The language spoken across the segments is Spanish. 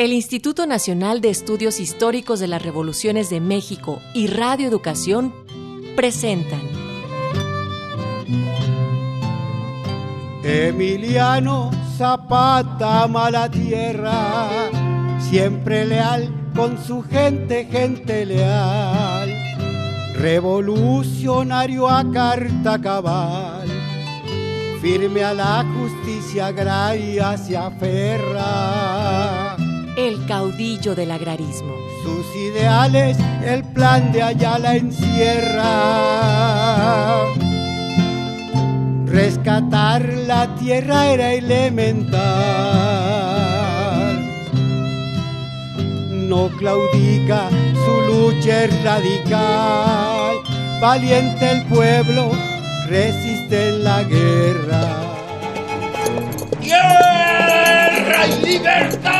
El Instituto Nacional de Estudios Históricos de las Revoluciones de México y Radio Educación presentan. Emiliano Zapata mala tierra, siempre leal con su gente, gente leal, revolucionario a carta cabal, firme a la justicia agraria se aferra el caudillo del agrarismo. Sus ideales, el plan de Ayala encierra. Rescatar la tierra era elemental. No claudica, su lucha es radical. Valiente el pueblo, resiste en la guerra. ¡Guerra y libertad!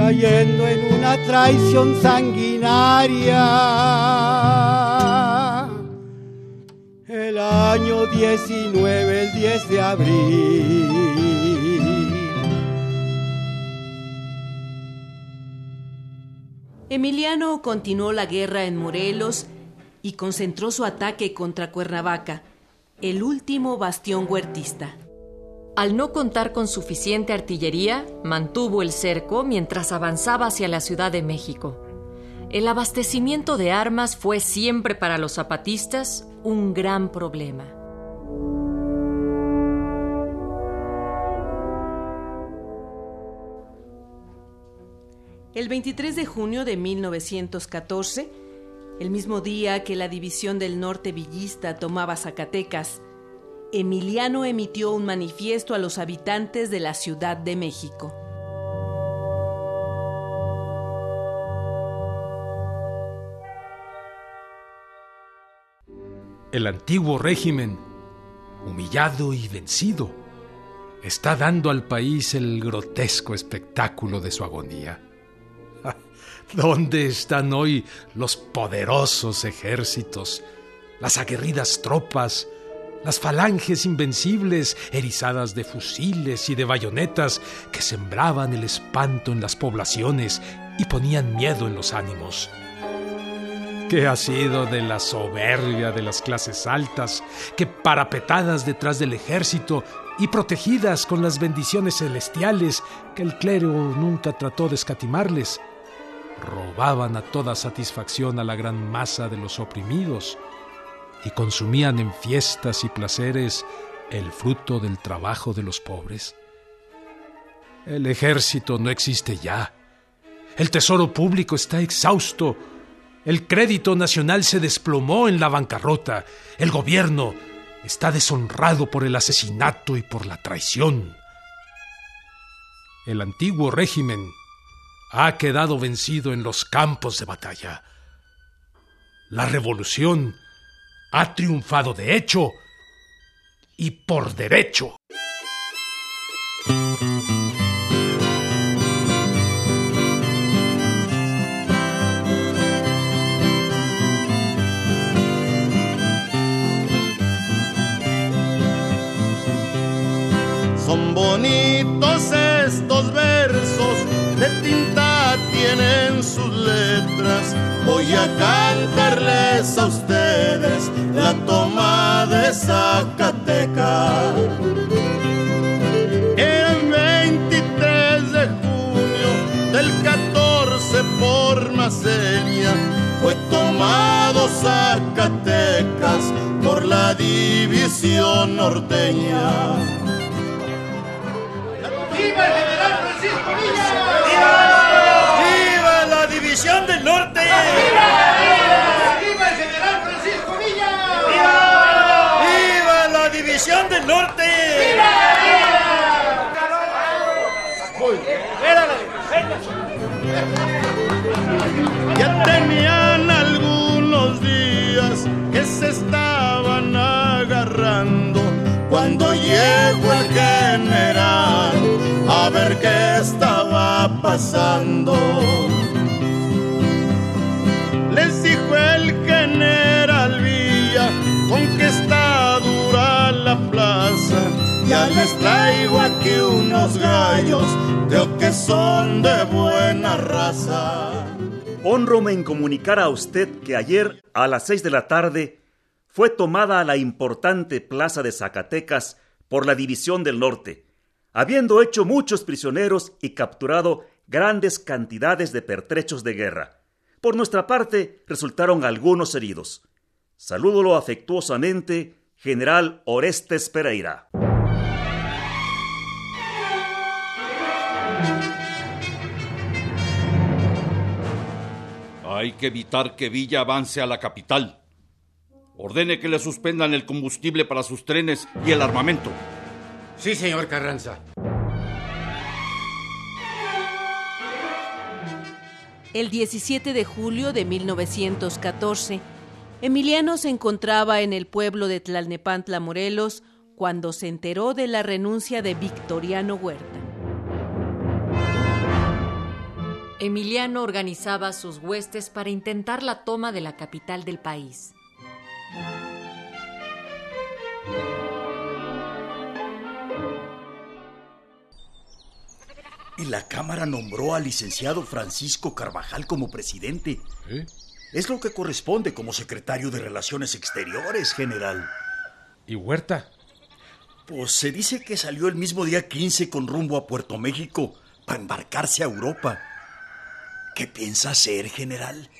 cayendo en una traición sanguinaria. El año 19, el 10 de abril. Emiliano continuó la guerra en Morelos y concentró su ataque contra Cuernavaca, el último bastión huertista. Al no contar con suficiente artillería, mantuvo el cerco mientras avanzaba hacia la Ciudad de México. El abastecimiento de armas fue siempre para los zapatistas un gran problema. El 23 de junio de 1914, el mismo día que la División del Norte Villista tomaba Zacatecas, Emiliano emitió un manifiesto a los habitantes de la Ciudad de México. El antiguo régimen, humillado y vencido, está dando al país el grotesco espectáculo de su agonía. ¿Dónde están hoy los poderosos ejércitos, las aguerridas tropas, las falanges invencibles, erizadas de fusiles y de bayonetas, que sembraban el espanto en las poblaciones y ponían miedo en los ánimos. ¿Qué ha sido de la soberbia de las clases altas, que parapetadas detrás del ejército y protegidas con las bendiciones celestiales que el clero nunca trató de escatimarles, robaban a toda satisfacción a la gran masa de los oprimidos? Y consumían en fiestas y placeres el fruto del trabajo de los pobres. El ejército no existe ya. El tesoro público está exhausto. El crédito nacional se desplomó en la bancarrota. El gobierno está deshonrado por el asesinato y por la traición. El antiguo régimen ha quedado vencido en los campos de batalla. La revolución ha triunfado de hecho y por derecho. Son bonitos estos versos, de tinta tienen sus letras. Voy a cantarles a ustedes la toma de Zacatecas. El 23 de junio del 14 por Maceña fue tomado Zacatecas por la división norteña. general a ver qué estaba pasando. Les dijo el general Villa, con que está dura la plaza. Ya les traigo aquí unos gallos, creo que son de buena raza. Honrome en comunicar a usted que ayer a las seis de la tarde fue tomada la importante plaza de Zacatecas por la División del Norte, habiendo hecho muchos prisioneros y capturado grandes cantidades de pertrechos de guerra. Por nuestra parte, resultaron algunos heridos. Salúdolo afectuosamente, General Orestes Pereira. Hay que evitar que Villa avance a la capital. Ordene que le suspendan el combustible para sus trenes y el armamento. Sí, señor Carranza. El 17 de julio de 1914, Emiliano se encontraba en el pueblo de Tlalnepantla, Morelos, cuando se enteró de la renuncia de Victoriano Huerta. Emiliano organizaba sus huestes para intentar la toma de la capital del país. Y la Cámara nombró al licenciado Francisco Carvajal como presidente. ¿Eh? Es lo que corresponde como secretario de Relaciones Exteriores, general. ¿Y Huerta? Pues se dice que salió el mismo día 15 con rumbo a Puerto México para embarcarse a Europa. ¿Qué piensa hacer, general?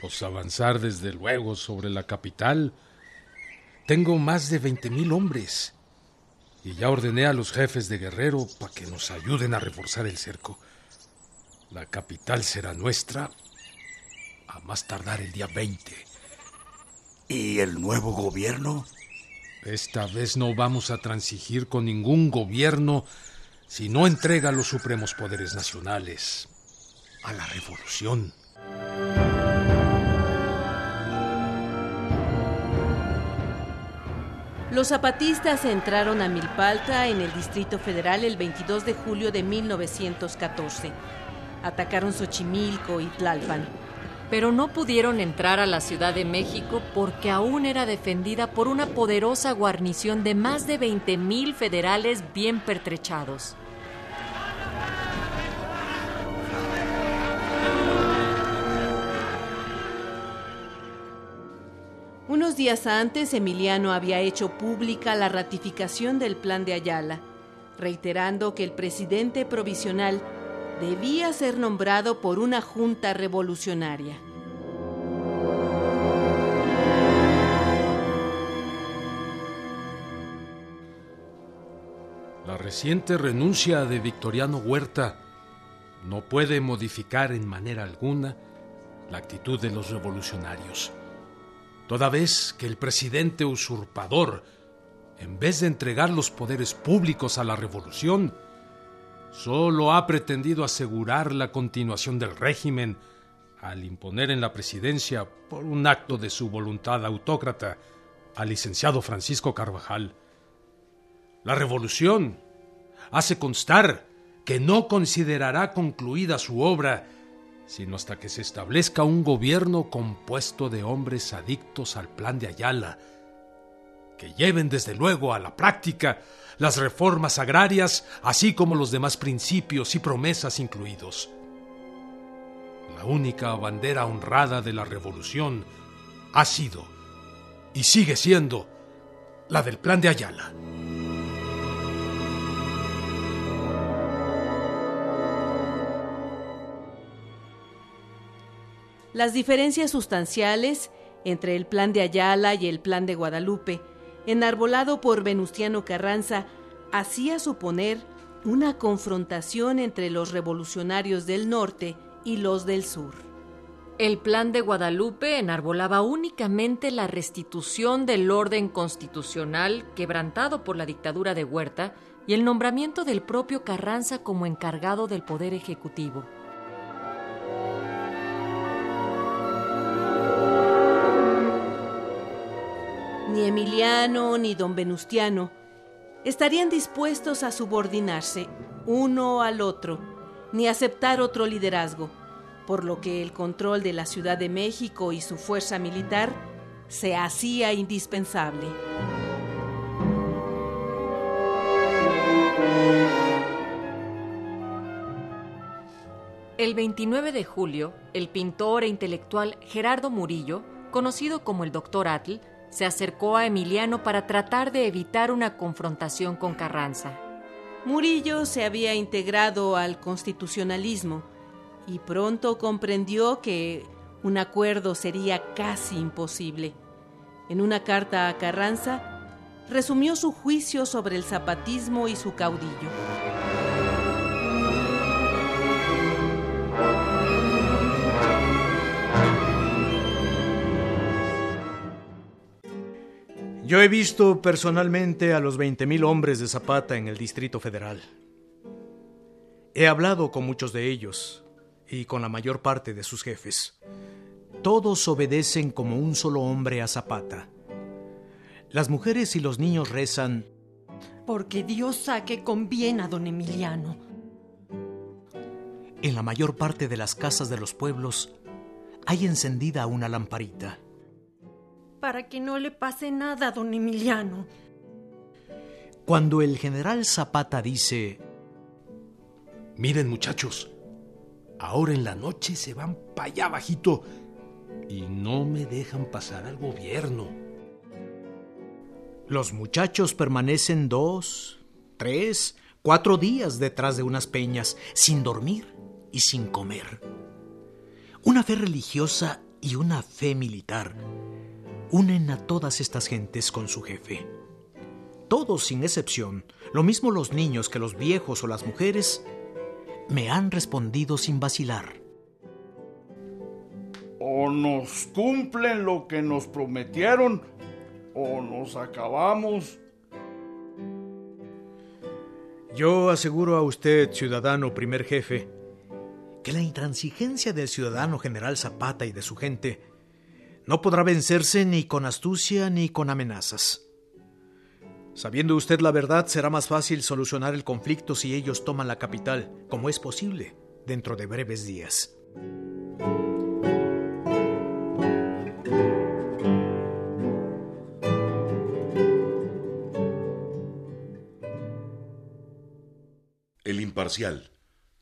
Pues avanzar desde luego sobre la capital. Tengo más de 20 mil hombres. Y ya ordené a los jefes de Guerrero para que nos ayuden a reforzar el cerco. La capital será nuestra a más tardar el día 20. ¿Y el nuevo gobierno? Esta vez no vamos a transigir con ningún gobierno si no entrega los supremos poderes nacionales a la revolución. Los zapatistas entraron a Milpalta en el Distrito Federal el 22 de julio de 1914. Atacaron Xochimilco y Tlalpan. Pero no pudieron entrar a la Ciudad de México porque aún era defendida por una poderosa guarnición de más de 20.000 federales bien pertrechados. Unos días antes, Emiliano había hecho pública la ratificación del Plan de Ayala, reiterando que el presidente provisional debía ser nombrado por una junta revolucionaria. La reciente renuncia de Victoriano Huerta no puede modificar en manera alguna la actitud de los revolucionarios toda vez que el presidente usurpador, en vez de entregar los poderes públicos a la revolución, solo ha pretendido asegurar la continuación del régimen al imponer en la presidencia, por un acto de su voluntad autócrata, al licenciado Francisco Carvajal. La revolución hace constar que no considerará concluida su obra sino hasta que se establezca un gobierno compuesto de hombres adictos al plan de Ayala, que lleven desde luego a la práctica las reformas agrarias, así como los demás principios y promesas incluidos. La única bandera honrada de la revolución ha sido y sigue siendo la del plan de Ayala. Las diferencias sustanciales entre el plan de Ayala y el plan de Guadalupe, enarbolado por Venustiano Carranza, hacía suponer una confrontación entre los revolucionarios del norte y los del sur. El plan de Guadalupe enarbolaba únicamente la restitución del orden constitucional quebrantado por la dictadura de Huerta y el nombramiento del propio Carranza como encargado del poder ejecutivo. Ni Emiliano ni don Venustiano estarían dispuestos a subordinarse uno al otro ni aceptar otro liderazgo, por lo que el control de la Ciudad de México y su fuerza militar se hacía indispensable. El 29 de julio, el pintor e intelectual Gerardo Murillo, conocido como el Dr. Atl, se acercó a Emiliano para tratar de evitar una confrontación con Carranza. Murillo se había integrado al constitucionalismo y pronto comprendió que un acuerdo sería casi imposible. En una carta a Carranza, resumió su juicio sobre el zapatismo y su caudillo. Yo he visto personalmente a los 20.000 hombres de Zapata en el Distrito Federal. He hablado con muchos de ellos y con la mayor parte de sus jefes. Todos obedecen como un solo hombre a Zapata. Las mujeres y los niños rezan porque Dios saque con bien a don Emiliano. En la mayor parte de las casas de los pueblos hay encendida una lamparita para que no le pase nada a don Emiliano. Cuando el general Zapata dice, Miren muchachos, ahora en la noche se van para allá bajito y no me dejan pasar al gobierno. Los muchachos permanecen dos, tres, cuatro días detrás de unas peñas, sin dormir y sin comer. Una fe religiosa y una fe militar unen a todas estas gentes con su jefe. Todos sin excepción, lo mismo los niños que los viejos o las mujeres, me han respondido sin vacilar. O nos cumplen lo que nos prometieron, o nos acabamos. Yo aseguro a usted, ciudadano primer jefe, que la intransigencia del ciudadano general Zapata y de su gente no podrá vencerse ni con astucia ni con amenazas. Sabiendo usted la verdad, será más fácil solucionar el conflicto si ellos toman la capital, como es posible, dentro de breves días. El Imparcial,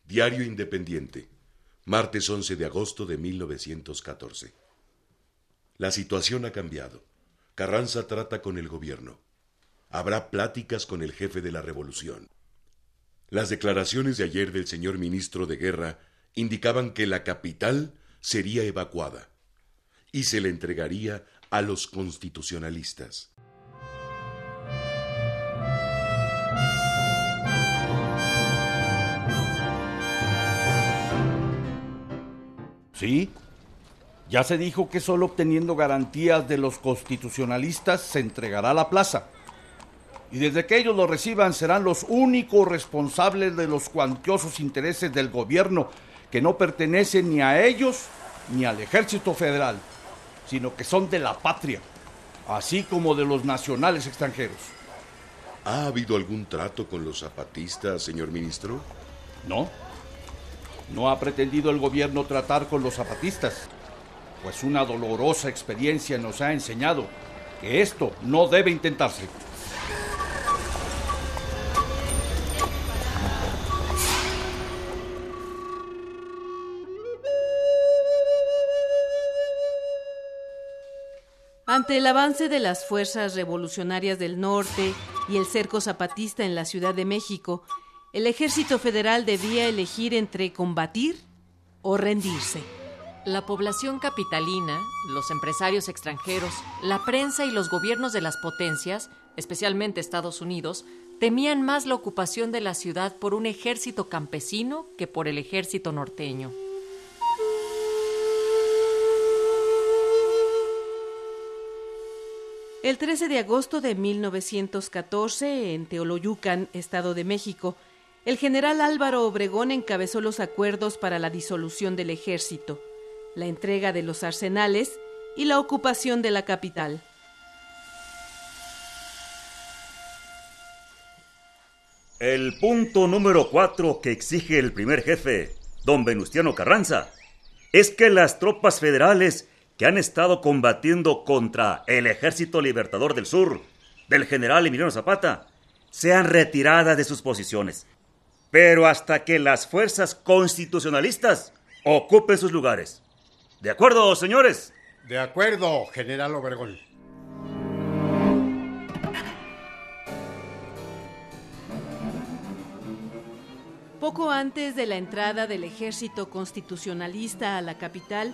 Diario Independiente, martes 11 de agosto de 1914. La situación ha cambiado. Carranza trata con el gobierno. Habrá pláticas con el jefe de la revolución. Las declaraciones de ayer del señor ministro de Guerra indicaban que la capital sería evacuada y se le entregaría a los constitucionalistas. Sí, ya se dijo que solo obteniendo garantías de los constitucionalistas se entregará la plaza. Y desde que ellos lo reciban serán los únicos responsables de los cuantiosos intereses del gobierno que no pertenecen ni a ellos ni al ejército federal, sino que son de la patria, así como de los nacionales extranjeros. ¿Ha habido algún trato con los zapatistas, señor ministro? No. No ha pretendido el gobierno tratar con los zapatistas pues una dolorosa experiencia nos ha enseñado que esto no debe intentarse. Ante el avance de las fuerzas revolucionarias del norte y el cerco zapatista en la Ciudad de México, el ejército federal debía elegir entre combatir o rendirse. La población capitalina, los empresarios extranjeros, la prensa y los gobiernos de las potencias, especialmente Estados Unidos, temían más la ocupación de la ciudad por un ejército campesino que por el ejército norteño. El 13 de agosto de 1914, en Teoloyucan, Estado de México, el general Álvaro Obregón encabezó los acuerdos para la disolución del ejército la entrega de los arsenales y la ocupación de la capital. El punto número cuatro que exige el primer jefe, don Venustiano Carranza, es que las tropas federales que han estado combatiendo contra el Ejército Libertador del Sur, del general Emiliano Zapata, sean retiradas de sus posiciones. Pero hasta que las fuerzas constitucionalistas ocupen sus lugares. ¿De acuerdo, señores? De acuerdo, general Obregón. Poco antes de la entrada del ejército constitucionalista a la capital,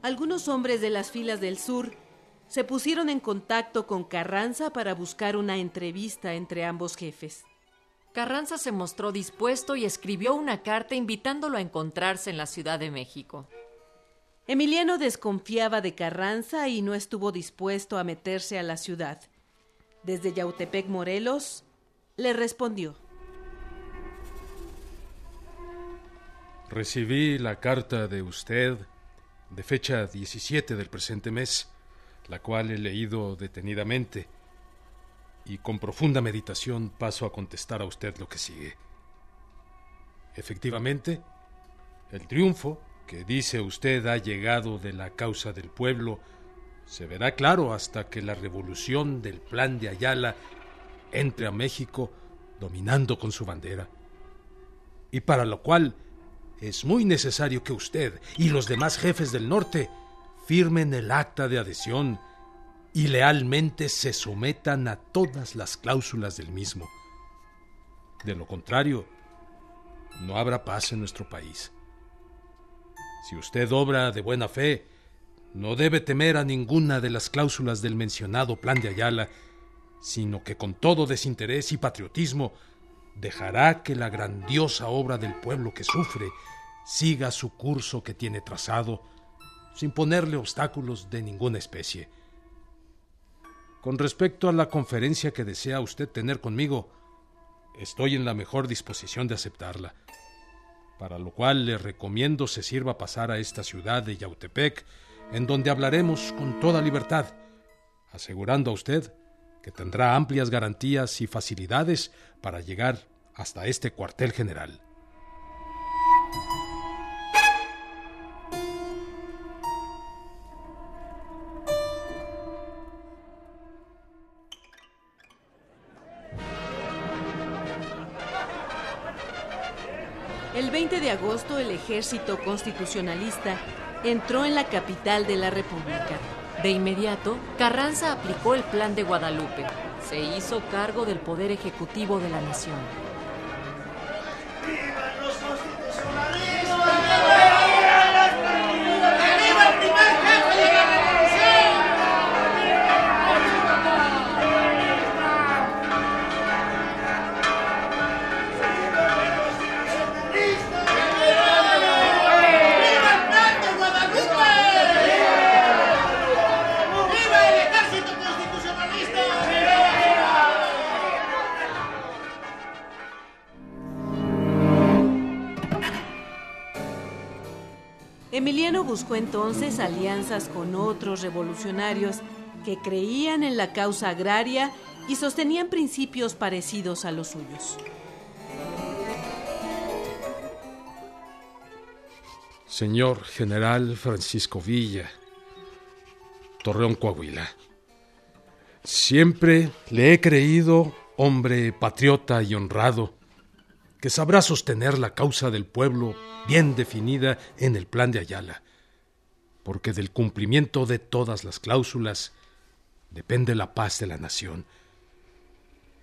algunos hombres de las filas del sur se pusieron en contacto con Carranza para buscar una entrevista entre ambos jefes. Carranza se mostró dispuesto y escribió una carta invitándolo a encontrarse en la Ciudad de México. Emiliano desconfiaba de Carranza y no estuvo dispuesto a meterse a la ciudad. Desde Yautepec, Morelos, le respondió. Recibí la carta de usted de fecha 17 del presente mes, la cual he leído detenidamente y con profunda meditación paso a contestar a usted lo que sigue. Efectivamente, el triunfo que dice usted ha llegado de la causa del pueblo se verá claro hasta que la revolución del plan de Ayala entre a México dominando con su bandera. Y para lo cual es muy necesario que usted y los demás jefes del norte firmen el acta de adhesión y lealmente se sometan a todas las cláusulas del mismo. De lo contrario, no habrá paz en nuestro país. Si usted obra de buena fe, no debe temer a ninguna de las cláusulas del mencionado plan de Ayala, sino que con todo desinterés y patriotismo dejará que la grandiosa obra del pueblo que sufre siga su curso que tiene trazado, sin ponerle obstáculos de ninguna especie. Con respecto a la conferencia que desea usted tener conmigo, estoy en la mejor disposición de aceptarla, para lo cual le recomiendo se sirva pasar a esta ciudad de Yautepec, en donde hablaremos con toda libertad, asegurando a usted que tendrá amplias garantías y facilidades para llegar hasta este cuartel general. El ejército constitucionalista entró en la capital de la República. De inmediato, Carranza aplicó el plan de Guadalupe. Se hizo cargo del poder ejecutivo de la nación. Buscó entonces alianzas con otros revolucionarios que creían en la causa agraria y sostenían principios parecidos a los suyos. Señor General Francisco Villa, Torreón Coahuila, siempre le he creído hombre patriota y honrado, que sabrá sostener la causa del pueblo bien definida en el plan de Ayala, porque del cumplimiento de todas las cláusulas depende la paz de la nación.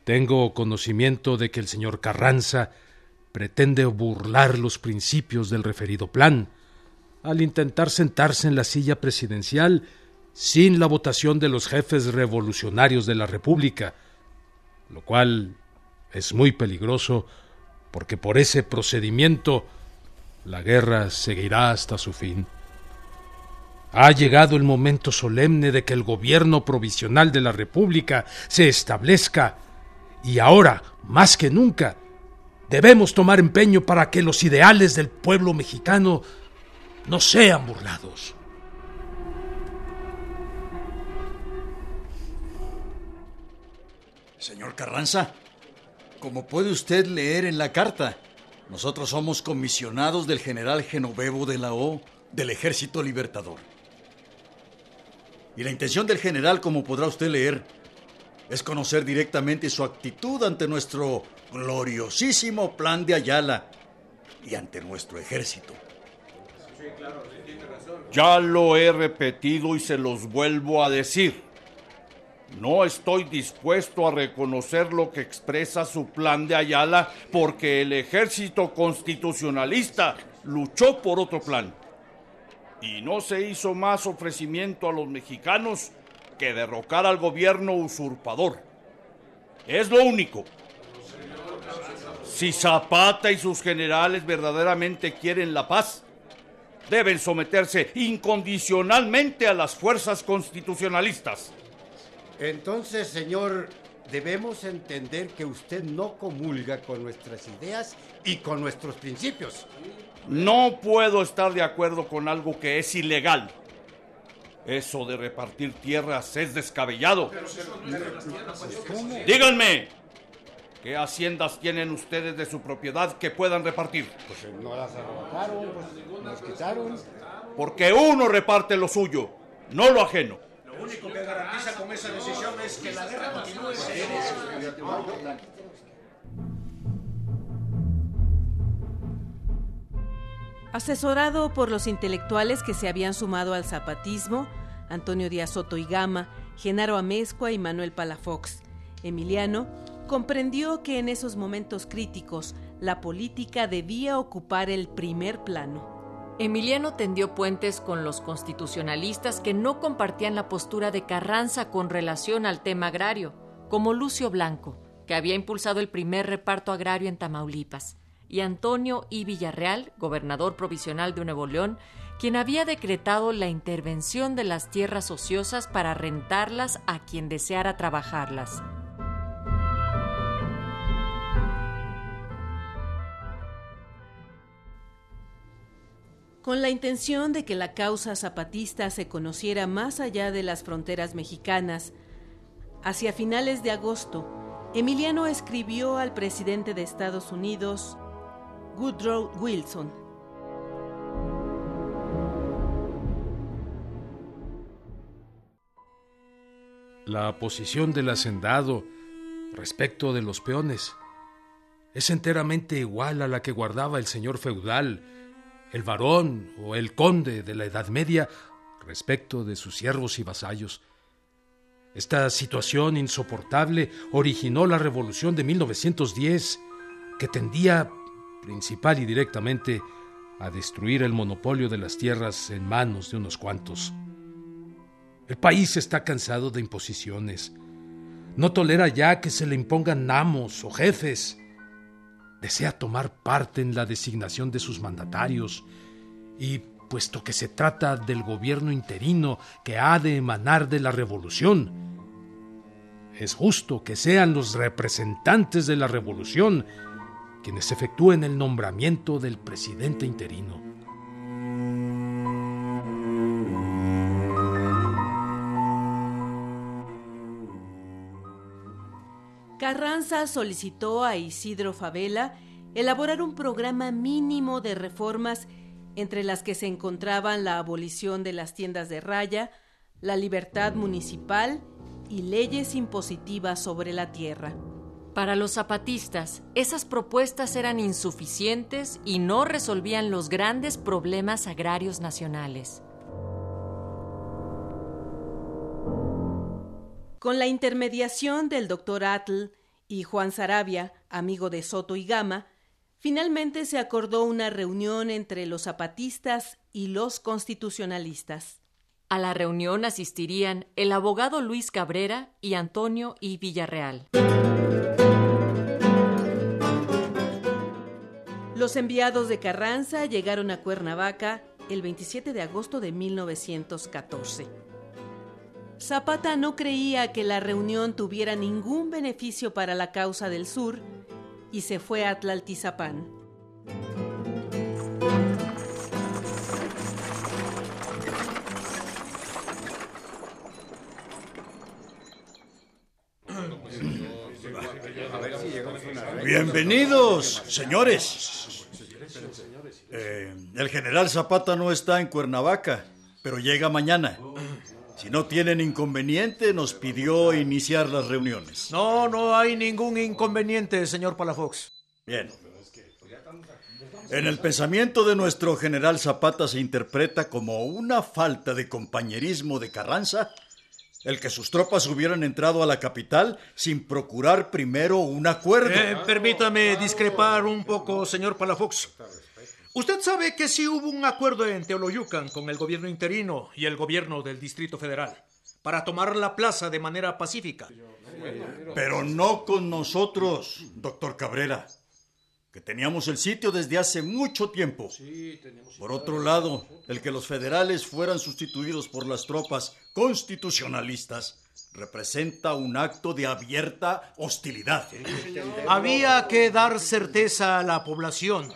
Tengo conocimiento de que el señor Carranza pretende burlar los principios del referido plan, al intentar sentarse en la silla presidencial sin la votación de los jefes revolucionarios de la República, lo cual es muy peligroso porque por ese procedimiento la guerra seguirá hasta su fin. Ha llegado el momento solemne de que el gobierno provisional de la República se establezca y ahora, más que nunca, debemos tomar empeño para que los ideales del pueblo mexicano no sean burlados. Señor Carranza, Como puede usted leer en la carta, nosotros somos comisionados del general Genovevo de la O del Ejército Libertador. Y la intención del general, como podrá usted leer, es conocer directamente su actitud ante nuestro gloriosísimo plan de Ayala y ante nuestro ejército. Ya lo he repetido y se los vuelvo a decir. No estoy dispuesto a reconocer lo que expresa su plan de Ayala porque el ejército constitucionalista luchó por otro plan. Y no se hizo más ofrecimiento a los mexicanos que derrocar al gobierno usurpador. Es lo único. Si Zapata y sus generales verdaderamente quieren la paz, deben someterse incondicionalmente a las fuerzas constitucionalistas. Entonces, señor, debemos entender que usted no comulga con nuestras ideas y con nuestros principios. No puedo estar de acuerdo con algo que es ilegal. Eso de repartir tierras es descabellado. Díganme, ¿qué haciendas tienen ustedes de su propiedad que puedan repartir? Pues no las arrebataron, pues nos quitaron. Porque uno reparte lo suyo, no lo ajeno. Lo único que garantiza con esa decisión es que la guerra continúe. Asesorado por los intelectuales que se habían sumado al zapatismo, Antonio Díaz Soto y Gama, Genaro Amezcua y Manuel Palafox, Emiliano comprendió que en esos momentos críticos la política debía ocupar el primer plano. Emiliano tendió puentes con los constitucionalistas que no compartían la postura de Carranza con relación al tema agrario, como Lucio Blanco, que había impulsado el primer reparto agrario en Tamaulipas, y Antonio I. Villarreal, gobernador provisional de Nuevo León, quien había decretado la intervención de las tierras ociosas para rentarlas a quien deseara trabajarlas. Con la intención de que la causa zapatista se conociera más allá de las fronteras mexicanas, hacia finales de agosto, Emiliano escribió al presidente de Estados Unidos, Woodrow Wilson, La posición del hacendado respecto de los peones es enteramente igual a la que guardaba el señor feudal, el varón o el conde de la Edad Media respecto de sus siervos y vasallos. Esta situación insoportable originó la revolución de 1910, que tendía principal y directamente a destruir el monopolio de las tierras en manos de unos cuantos. El país está cansado de imposiciones. No tolera ya que se le impongan amos o jefes. Desea tomar parte en la designación de sus mandatarios y, puesto que se trata del gobierno interino que ha de emanar de la revolución, es justo que sean los representantes de la revolución quienes efectúen el nombramiento del presidente interino. Carranza solicitó a Isidro Favela elaborar un programa mínimo de reformas entre las que se encontraban la abolición de las tiendas de raya, la libertad municipal y leyes impositivas sobre la tierra. Para los zapatistas, esas propuestas eran insuficientes y no resolvían los grandes problemas agrarios nacionales. Con la intermediación del doctor Atl y Juan Sarabia, amigo de Soto y Gama, finalmente se acordó una reunión entre los zapatistas y los constitucionalistas. A la reunión asistirían el abogado Luis Cabrera y Antonio I. Villarreal. Los enviados de Carranza llegaron a Cuernavaca el 27 de agosto de 1914. Zapata no creía que la reunión tuviera ningún beneficio para la causa del sur y se fue a Tlaltizapán. Bienvenidos, señores. Eh, el general Zapata no está en Cuernavaca, pero llega mañana. Si no tienen inconveniente, nos pidió iniciar las reuniones. No, no hay ningún inconveniente, señor Palafox. Bien. En el pensamiento de nuestro general Zapata se interpreta como una falta de compañerismo de Carranza el que sus tropas hubieran entrado a la capital sin procurar primero un acuerdo. Eh, permítame discrepar un poco, señor Palafox. Usted sabe que sí hubo un acuerdo en Teoloyucan con el gobierno interino y el gobierno del Distrito Federal para tomar la plaza de manera pacífica. Pero no con nosotros, doctor Cabrera que teníamos el sitio desde hace mucho tiempo. Por otro lado, el que los federales fueran sustituidos por las tropas constitucionalistas representa un acto de abierta hostilidad. Había que dar certeza a la población.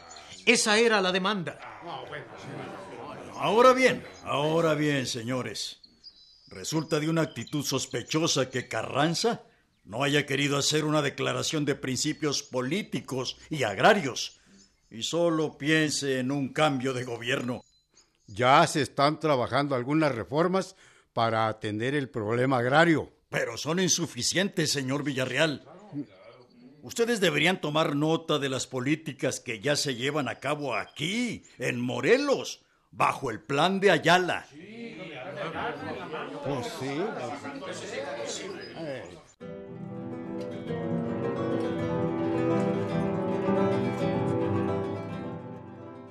Esa era la demanda. Ahora bien, ahora bien, señores. Resulta de una actitud sospechosa que Carranza no haya querido hacer una declaración de principios políticos y agrarios y solo piense en un cambio de gobierno. Ya se están trabajando algunas reformas para atender el problema agrario. Pero son insuficientes, señor Villarreal. Ustedes deberían tomar nota de las políticas que ya se llevan a cabo aquí, en Morelos, bajo el plan de Ayala. Pues sí.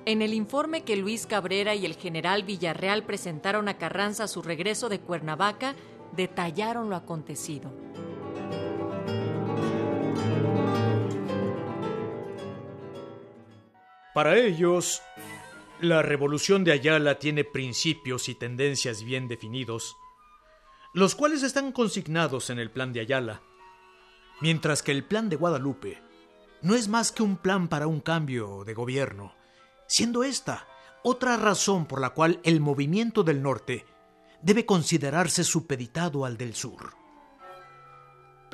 En el informe que Luis Cabrera y el general Villarreal presentaron a Carranza a su regreso de Cuernavaca, detallaron lo acontecido. Para ellos, la revolución de Ayala tiene principios y tendencias bien definidos, los cuales están consignados en el plan de Ayala, mientras que el plan de Guadalupe no es más que un plan para un cambio de gobierno siendo esta otra razón por la cual el movimiento del norte debe considerarse supeditado al del sur.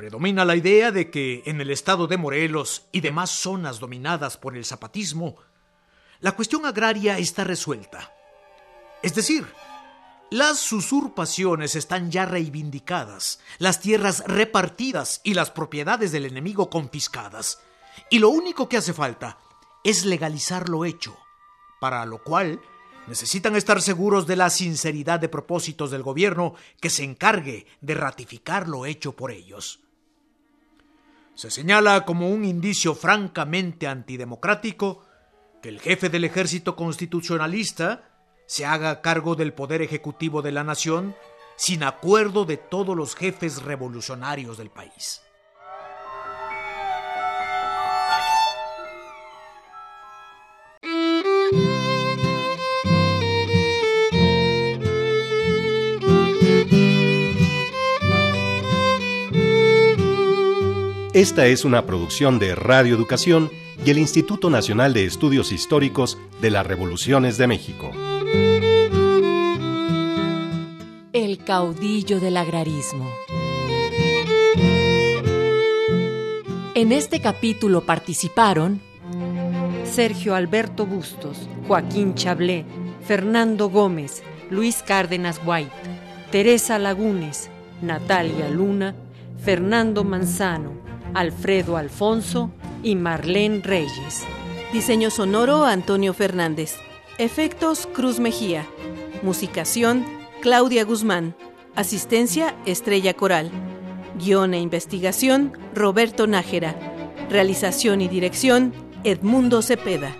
Predomina la idea de que en el estado de Morelos y demás zonas dominadas por el zapatismo, la cuestión agraria está resuelta. Es decir, las usurpaciones están ya reivindicadas, las tierras repartidas y las propiedades del enemigo confiscadas, y lo único que hace falta es legalizar lo hecho, para lo cual necesitan estar seguros de la sinceridad de propósitos del gobierno que se encargue de ratificar lo hecho por ellos. Se señala como un indicio francamente antidemocrático que el jefe del ejército constitucionalista se haga cargo del poder ejecutivo de la nación sin acuerdo de todos los jefes revolucionarios del país. Esta es una producción de Radio Educación y el Instituto Nacional de Estudios Históricos de las Revoluciones de México. El caudillo del agrarismo. En este capítulo participaron Sergio Alberto Bustos, Joaquín Chablé, Fernando Gómez, Luis Cárdenas White, Teresa Lagunes, Natalia Luna, Fernando Manzano, Alfredo Alfonso y Marlene Reyes. Diseño sonoro Antonio Fernández. Efectos Cruz Mejía. Musicación Claudia Guzmán. Asistencia Estrella Coral. Guión e investigación Roberto Nájera. Realización y dirección Edmundo Cepeda.